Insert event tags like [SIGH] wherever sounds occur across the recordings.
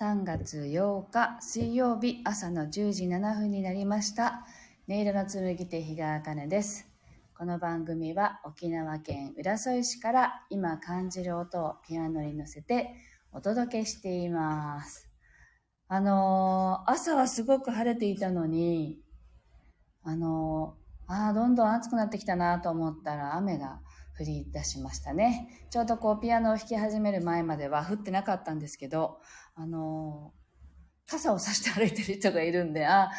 3月8日水曜日朝の10時7分になりました。音色の紡手日川茜です。この番組は沖縄県浦添市から今感じる音をピアノに乗せてお届けしています。あのー朝はすごく晴れていたのに、あのーああ、どんどん暑くなってきたなと思ったら雨が降り出しましたね。ちょうどこうピアノを弾き始める前までは降ってなかったんですけど、あのー傘を差して歩いてる人がいるんで、あ、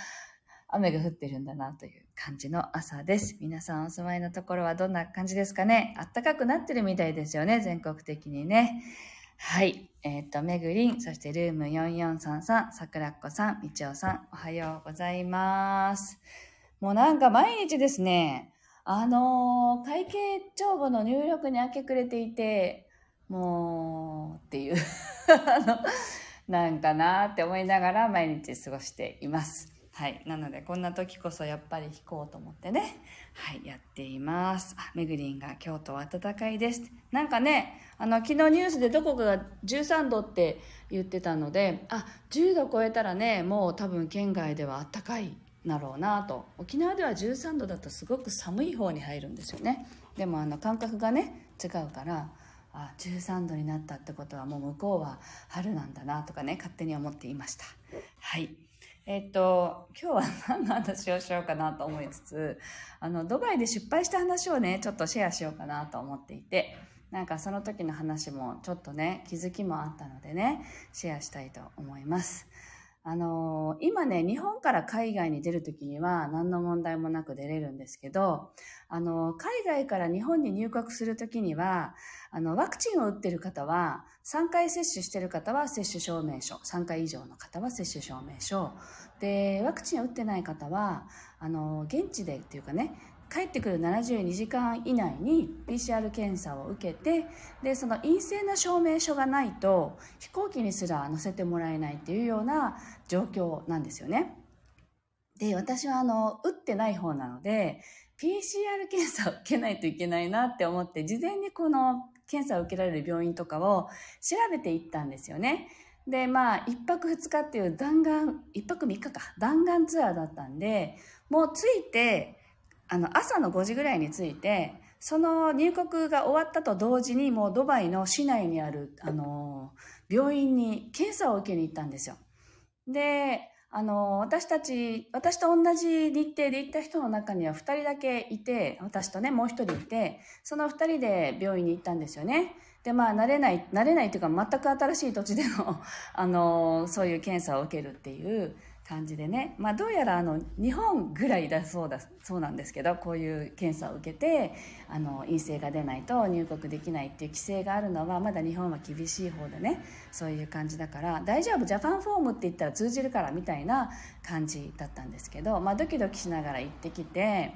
雨が降ってるんだなという感じの朝です。皆さんお住まいのところはどんな感じですかね？暖かくなってるみたいですよね、全国的にね。はい。えっ、と、めぐりん、そしてルーム4433、さくらっこさん、みちおさん、おはようございます。もうなんか毎日ですね、あのー会計帳簿の入力に明け暮れていて、もう、っていう、[LAUGHS] あの、なんかなって思いながら毎日過ごしています。はい。なので、こんな時こそやっぱり弾こうと思ってね。はい。やっています。あ、めぐりんが京都は暖かいです。なんかね、あの、昨日ニュースでどこかが13度って言ってたので、あ、10度超えたらね、もう多分県外では暖かいなろうなと。沖縄では13度だとすごく寒い方に入るんですよね。でもあの、感覚がね、違うから、あ13度になったってことはもう向こうは春なんだなとかね勝手に思っていましたはいえっと今日は [LAUGHS] 何の話をしようかなと思いつつあのドバイで失敗した話をねちょっとシェアしようかなと思っていてなんかその時の話もちょっとね気づきもあったのでねシェアしたいと思いますあの今ね日本から海外に出る時には何の問題もなく出れるんですけどあの海外から日本に入国する時にはあの、ワクチンを打ってる方は、3回接種してる方は接種証明書、3回以上の方は接種証明書。で、ワクチンを打ってない方は、あの、現地でっていうかね、帰ってくる72時間以内に PCR 検査を受けて、で、その陰性な証明書がないと、飛行機にすら乗せてもらえないっていうような状況なんですよね。で、私はあの、打ってない方なので、PCR 検査を受けないといけないなって思って、事前にこの検査を受けられる病院とかを調べていったんですよね。で、まあ、1泊2日っていう弾丸、1泊3日か、弾丸ツアーだったんで、もう着いて、あの、朝の5時ぐらいに着いて、その入国が終わったと同時に、もうドバイの市内にある、あの、病院に検査を受けに行ったんですよ。で、あの、私たち、私と同じ日程で行った人の中には2人だけいて、私とね、もう1人いて、その2人で病院に行ったんですよね。で、まあ、慣れない、慣れないというか、全く新しい土地での、あの、そういう検査を受けるっていう感じでね。まあ、どうやら、あの、日本ぐらいだそうだ、そうなんですけど、こういう検査を受けて、あの、陰性が出ないと入国できないっていう規制があるのは、まだ日本は厳しい方でね、そういう感じだから、大丈夫、ジャパンフォームって言ったら通じるから、みたいな感じだったんですけど、まあ、ドキドキしながら行ってきて、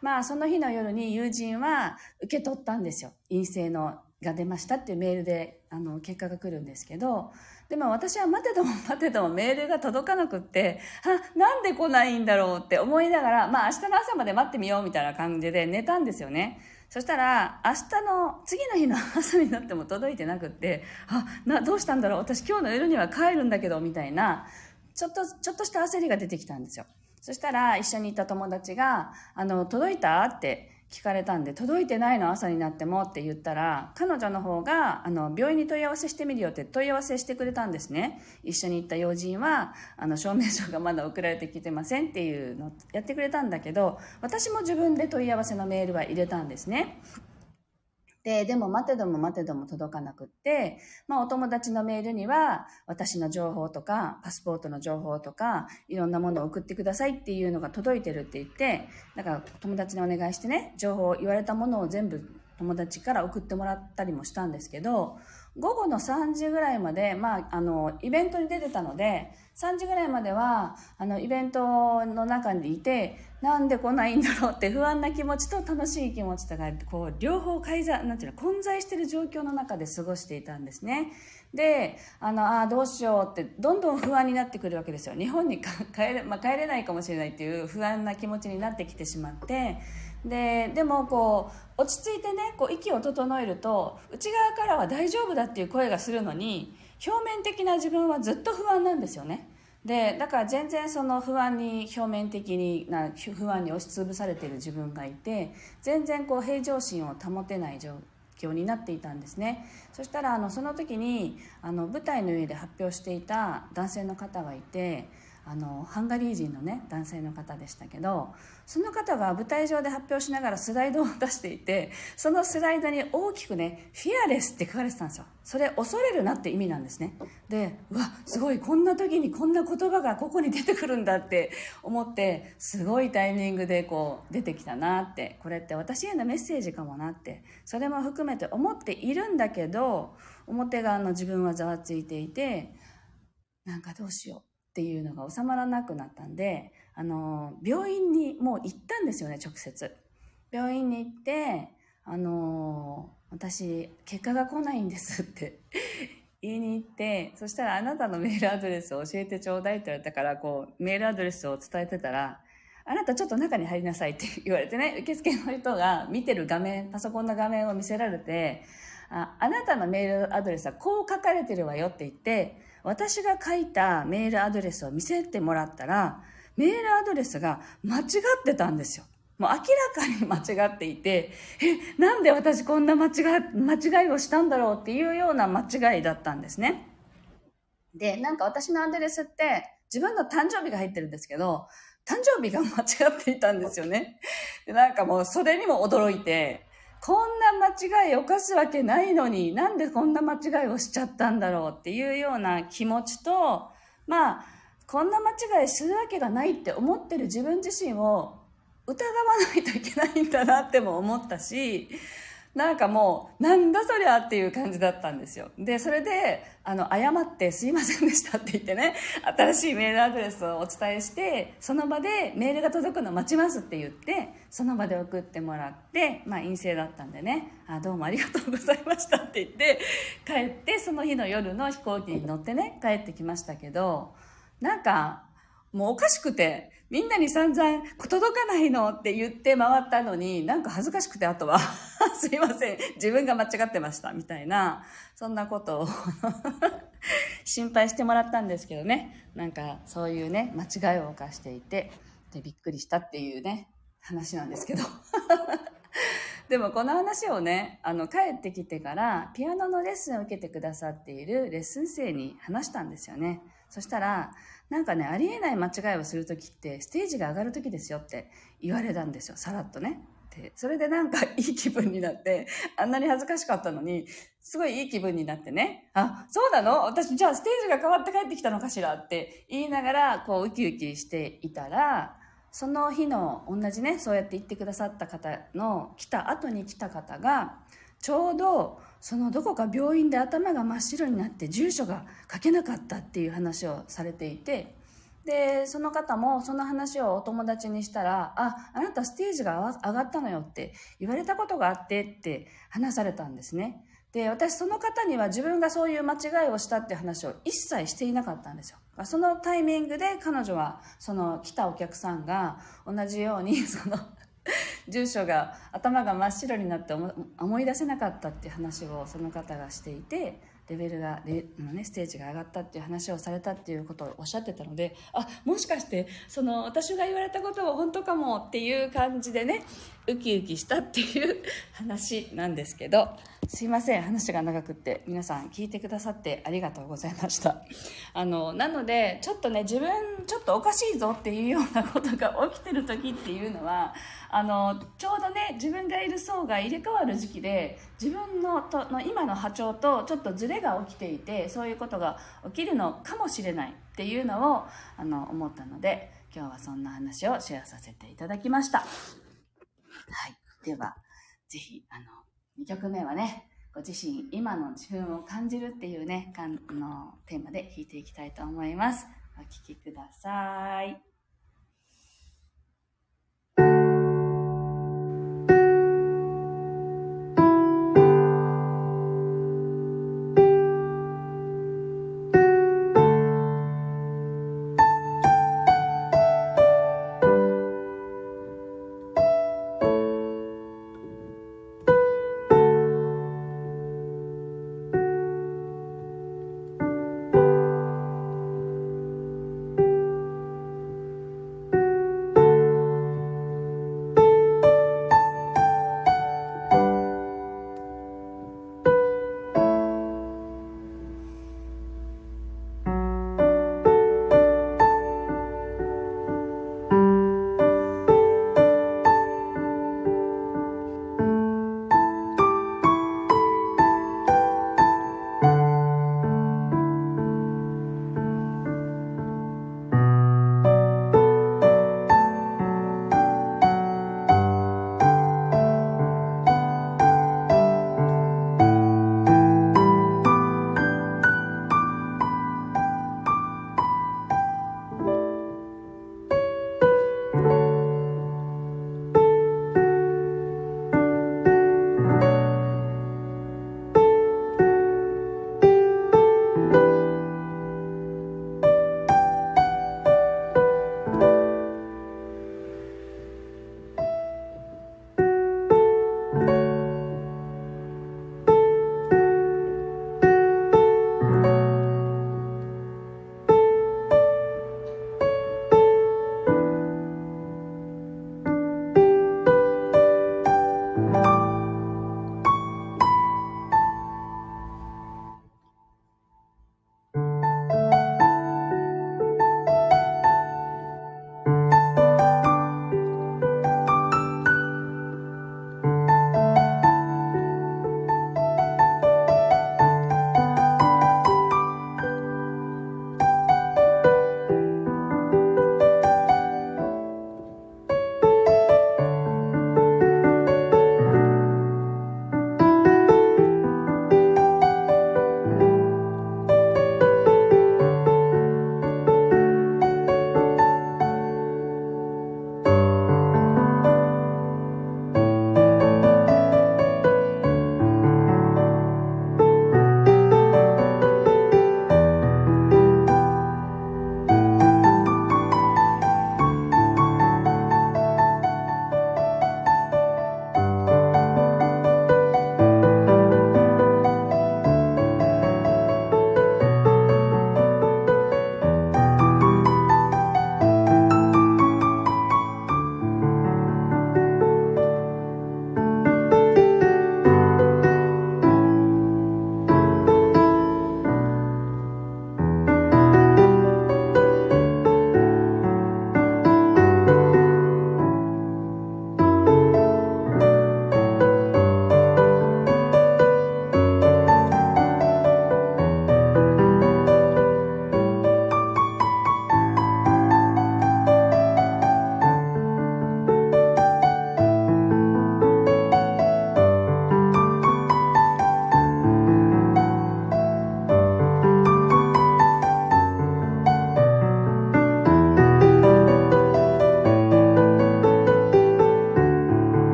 まあ、その日の夜に友人は受け取ったんですよ。陰性のが出ましたっていうメールで、あの、結果が来るんですけど、でも私は待てども待てどもメールが届かなくって、あ、なんで来ないんだろうって思いながら、まあ明日の朝まで待ってみようみたいな感じで寝たんですよね。そしたら、明日の、次の日の朝になっても届いてなくって、あ、な、どうしたんだろう私今日の夜には帰るんだけど、みたいな、ちょっと、ちょっとした焦りが出てきたんですよ。そしたら、一緒にいた友達が、あの、届いたって聞かれたんで、届いてないの朝になってもって言ったら、彼女の方が、あの、病院に問い合わせしてみるよって問い合わせしてくれたんですね。一緒に行った要人は、あの、証明書がまだ送られてきてませんっていうのをやってくれたんだけど、私も自分で問い合わせのメールは入れたんですね。で、でも待てども待てども届かなくって、まあお友達のメールには私の情報とかパスポートの情報とかいろんなものを送ってくださいっていうのが届いてるって言って、だから友達にお願いしてね、情報言われたものを全部友達から送ってもらったりもしたんですけど、午後の3時ぐらいまで、まあ、あの、イベントに出てたので、3時ぐらいまでは、あの、イベントの中にいて、なんで来ないんだろうって不安な気持ちと楽しい気持ちとか、こう、両方介在、なんていうの、混在してる状況の中で過ごしていたんですね。で、あの、ああ、どうしようって、どんどん不安になってくるわけですよ。日本に帰れ、まあ、帰れないかもしれないっていう不安な気持ちになってきてしまって、で、でもこう、落ち着いてね、こう、息を整えると、内側からは大丈夫だっていう声がするのに、表面的な自分はずっと不安なんですよね。でだから全然その不安に表面的にな不安に押しつぶされている自分がいて全然こう平常心を保てない状況になっていたんですね。そしたらあのその時にあの舞台の上で発表していた男性の方がいてあのハンガリー人のね男性の方でしたけどその方が舞台上で発表しながらスライドを出していてそのスライドに大きくね「フィアレス」って書かれてたんですよ。それ恐れるなって意味なんですね。でうわすごいこんな時にこんな言葉がここに出てくるんだって思ってすごいタイミングでこう出てきたなってこれって私へのメッセージかもなってそれも含めて思っているんだけど表側の自分はざわついていてなんかどうしよう。っていうのが収まらなくなったんで、あの、病院にもう行ったんですよね、直接。病院に行って、あの、私、結果が来ないんですって [LAUGHS] 言いに行って、そしたらあなたのメールアドレスを教えてちょうだいって言われたから、こう、メールアドレスを伝えてたら、あなたちょっと中に入りなさいって [LAUGHS] 言われてね、受付の人が見てる画面、パソコンの画面を見せられて、ああなたのメールアドレスはこう書かれてるわよって言って、私が書いたメールアドレスを見せてもらったら、メールアドレスが間違ってたんですよ。もう明らかに間違っていて、え、なんで私こんな間違間違いをしたんだろうっていうような間違いだったんですね。で、なんか私のアドレスって自分の誕生日が入ってるんですけど、誕生日が間違っていたんですよね。で、なんかもうそれにも驚いて、こんな間違い犯すわけないのに、なんでこんな間違いをしちゃったんだろうっていうような気持ちと、まあ、こんな間違いするわけがないって思ってる自分自身を疑わないといけないんだなっても思ったし、なんかもう、なんだそりゃっていう感じだったんですよ。で、それで、あの、謝ってすいませんでしたって言ってね、新しいメールアドレスをお伝えして、その場でメールが届くの待ちますって言って、その場で送ってもらって、まあ陰性だったんでね、あ、どうもありがとうございましたって言って、帰って、その日の夜の飛行機に乗ってね、帰ってきましたけど、なんか、もうおかしくて、みんなに散々、届かないのって言って回ったのに、なんか恥ずかしくて、あとは [LAUGHS] すいません、自分が間違ってました、みたいな、そんなことを [LAUGHS] 心配してもらったんですけどね。なんか、そういうね、間違いを犯していて、で、びっくりしたっていうね、話なんですけど。[LAUGHS] でもこの話をね、あの、帰ってきてから、ピアノのレッスンを受けてくださっているレッスン生に話したんですよね。そしたら、なんかね、ありえない間違いをするときって、ステージが上がるときですよって言われたんですよ、さらっとね。で、それでなんか [LAUGHS] いい気分になって、あんなに恥ずかしかったのに、すごいいい気分になってね、あ、そうなの？私、じゃあステージが変わって帰ってきたのかしらって言いながら、こう、ウキウキしていたら、その日の同じね、そうやって言ってくださった方の来た後に来た方が、ちょうどそのどこか病院で頭が真っ白になって住所が書けなかったっていう話をされていてでその方もその話をお友達にしたら「ああなたステージが上がったのよ」って言われたことがあってって話されたんですね。で私その方には自分がそういう間違いをしたって話を一切していなかったんですよそのタイミングで彼女はその来たお客さんが同じように [LAUGHS] その [LAUGHS] 住所が頭が真っ白になって思い出せなかったっていう話をその方がしていてレベルがレの、ね、ステージが上がったっていう話をされたっていうことをおっしゃってたのであもしかしてその私が言われたことは本当かもっていう感じでねウキウキしたっていう話なんですけどすいません話が長くって皆さん聞いてくださってありがとうございました [LAUGHS] あのなのでちょっとね自分ちょっとおかしいぞっていうようなことが [LAUGHS] 起きてる時っていうのはあのちょうどね自分がいる層が入れ替わる時期で自分のとの今の波長とちょっとズレが起きていてそういうことが起きるのかもしれないっていうのをあの思ったので今日はそんな話をシェアさせていただきました。はい。では、ぜひ、あの、2曲目はね、ご自身、今の自分を感じるっていうね、かんのテーマで弾いていきたいと思います。お聴きください。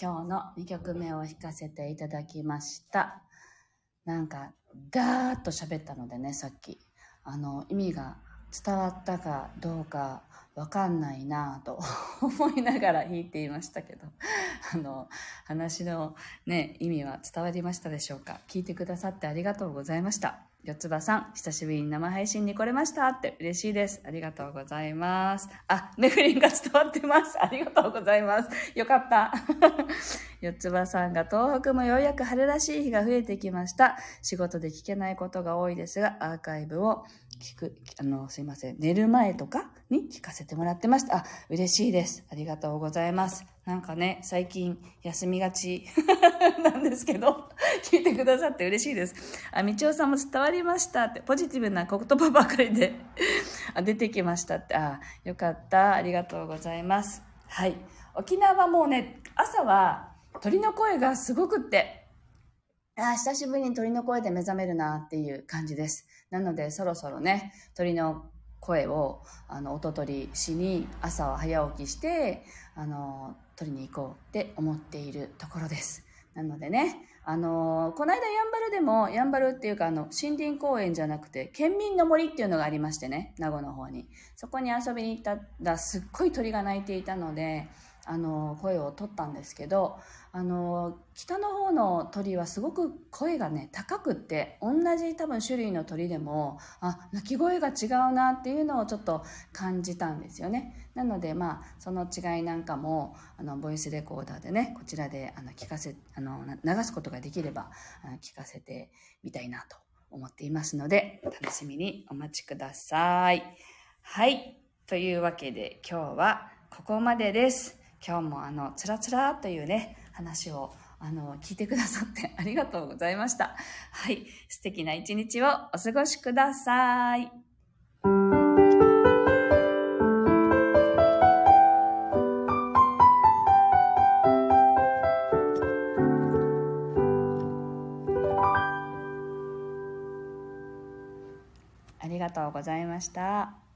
今日の2曲目を弾かせていただきました。なんか、ガーッと喋ったのでね、さっき。あの、意味が伝わったかどうかわかんないなぁと [LAUGHS] 思いながら弾いていましたけど、あの、話のね、意味は伝わりましたでしょうか聞いてくださってありがとうございました。四つ葉さん、久しぶりに生配信に来れましたって嬉しいです。ありがとうございます。あ、メフリンが伝わってます。ありがとうございます。よかった。[LAUGHS] 四つ葉さんが東北もようやく春らしい日が増えてきました。仕事で聞けないことが多いですが、アーカイブを聞く、あの、すいません。寝る前とかに聞かせてもらってました。あ、嬉しいです。ありがとうございます。なんかね、最近休みがち [LAUGHS] なんですけど、聞いてくださって嬉しいです。あ、みちおさんも伝わりましたって、ポジティブな言葉ばかりで [LAUGHS] あ出てきましたって、あ、よかった。ありがとうございます。はい。沖縄はもうね、朝は鳥の声がすごくって、あ久しぶりに鳥の声で目覚めるなっていう感じです。なので、そろそろね、鳥の声を、あの、音取りしに、朝は早起きして、あの、取りに行こうって思っているところです。なのでね、あのこの間やんばるでも、やんばるっていうか、あの、森林公園じゃなくて、県民の森っていうのがありましてね、名護の方に。そこに遊びに行ったら、すっごい鳥が鳴いていたので、あの声を取ったんですけどあの北の方の鳥はすごく声がね高くって同じ多分種類の鳥でもあ鳴き声が違うなっていうのをちょっと感じたんですよね。なのでまあその違いなんかもあのボイスレコーダーでねこちらであの聞かせあの流すことができればあ聞かせてみたいなと思っていますので楽しみにお待ちください。はい。というわけで今日はここまでです。今日もあの、つらつらというね、話をあの、聞いてくださって [LAUGHS] ありがとうございました。はい。素敵な一日をお過ごしください。ありがとうございました。